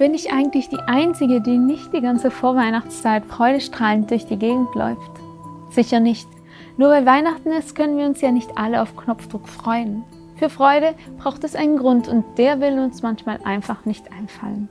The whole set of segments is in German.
bin ich eigentlich die Einzige, die nicht die ganze Vorweihnachtszeit freudestrahlend durch die Gegend läuft? Sicher nicht. Nur weil Weihnachten ist, können wir uns ja nicht alle auf Knopfdruck freuen. Für Freude braucht es einen Grund und der will uns manchmal einfach nicht einfallen.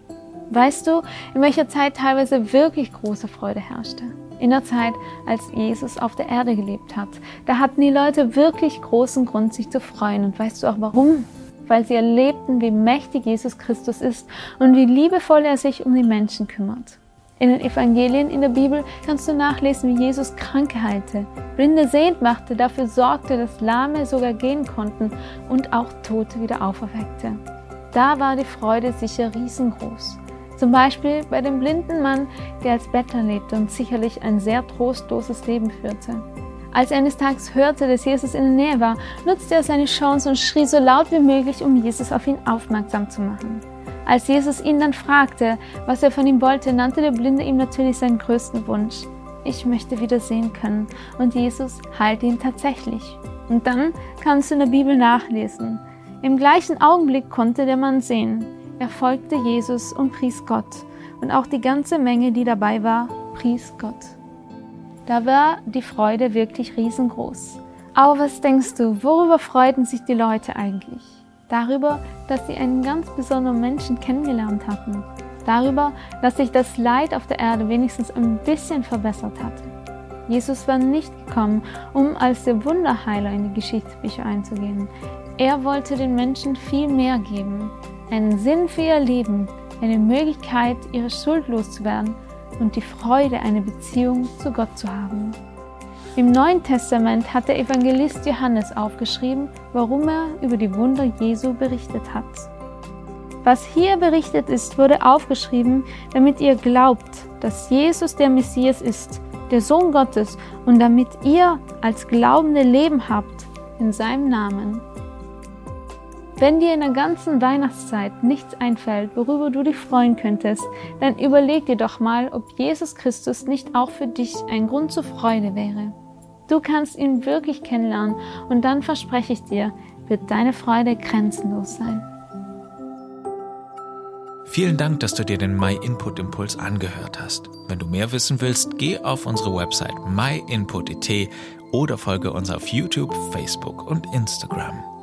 Weißt du, in welcher Zeit teilweise wirklich große Freude herrschte? In der Zeit, als Jesus auf der Erde gelebt hat. Da hatten die Leute wirklich großen Grund, sich zu freuen. Und weißt du auch warum? Weil sie erlebten, wie mächtig Jesus Christus ist und wie liebevoll er sich um die Menschen kümmert. In den Evangelien in der Bibel kannst du nachlesen, wie Jesus Kranke heilte, Blinde sehend machte, dafür sorgte, dass Lahme sogar gehen konnten und auch Tote wieder auferweckte. Da war die Freude sicher riesengroß. Zum Beispiel bei dem blinden Mann, der als Bettler lebte und sicherlich ein sehr trostloses Leben führte. Als er eines Tages hörte, dass Jesus in der Nähe war, nutzte er seine Chance und schrie so laut wie möglich, um Jesus auf ihn aufmerksam zu machen. Als Jesus ihn dann fragte, was er von ihm wollte, nannte der Blinde ihm natürlich seinen größten Wunsch. Ich möchte wieder sehen können. Und Jesus heilte ihn tatsächlich. Und dann kannst du in der Bibel nachlesen. Im gleichen Augenblick konnte der Mann sehen. Er folgte Jesus und pries Gott. Und auch die ganze Menge, die dabei war, pries Gott. Da war die Freude wirklich riesengroß. Aber was denkst du, worüber freuten sich die Leute eigentlich? Darüber, dass sie einen ganz besonderen Menschen kennengelernt hatten. Darüber, dass sich das Leid auf der Erde wenigstens ein bisschen verbessert hatte. Jesus war nicht gekommen, um als der Wunderheiler in die Geschichtsbücher einzugehen. Er wollte den Menschen viel mehr geben einen Sinn für ihr Leben, eine Möglichkeit, ihre Schuld loszuwerden und die Freude, eine Beziehung zu Gott zu haben. Im Neuen Testament hat der Evangelist Johannes aufgeschrieben, warum er über die Wunder Jesu berichtet hat. Was hier berichtet ist, wurde aufgeschrieben, damit ihr glaubt, dass Jesus der Messias ist, der Sohn Gottes, und damit ihr als Glaubende Leben habt in seinem Namen. Wenn dir in der ganzen Weihnachtszeit nichts einfällt, worüber du dich freuen könntest, dann überleg dir doch mal, ob Jesus Christus nicht auch für dich ein Grund zur Freude wäre. Du kannst ihn wirklich kennenlernen und dann verspreche ich dir, wird deine Freude grenzenlos sein. Vielen Dank, dass du dir den My Input Impuls angehört hast. Wenn du mehr wissen willst, geh auf unsere Website myinput.it oder folge uns auf YouTube, Facebook und Instagram.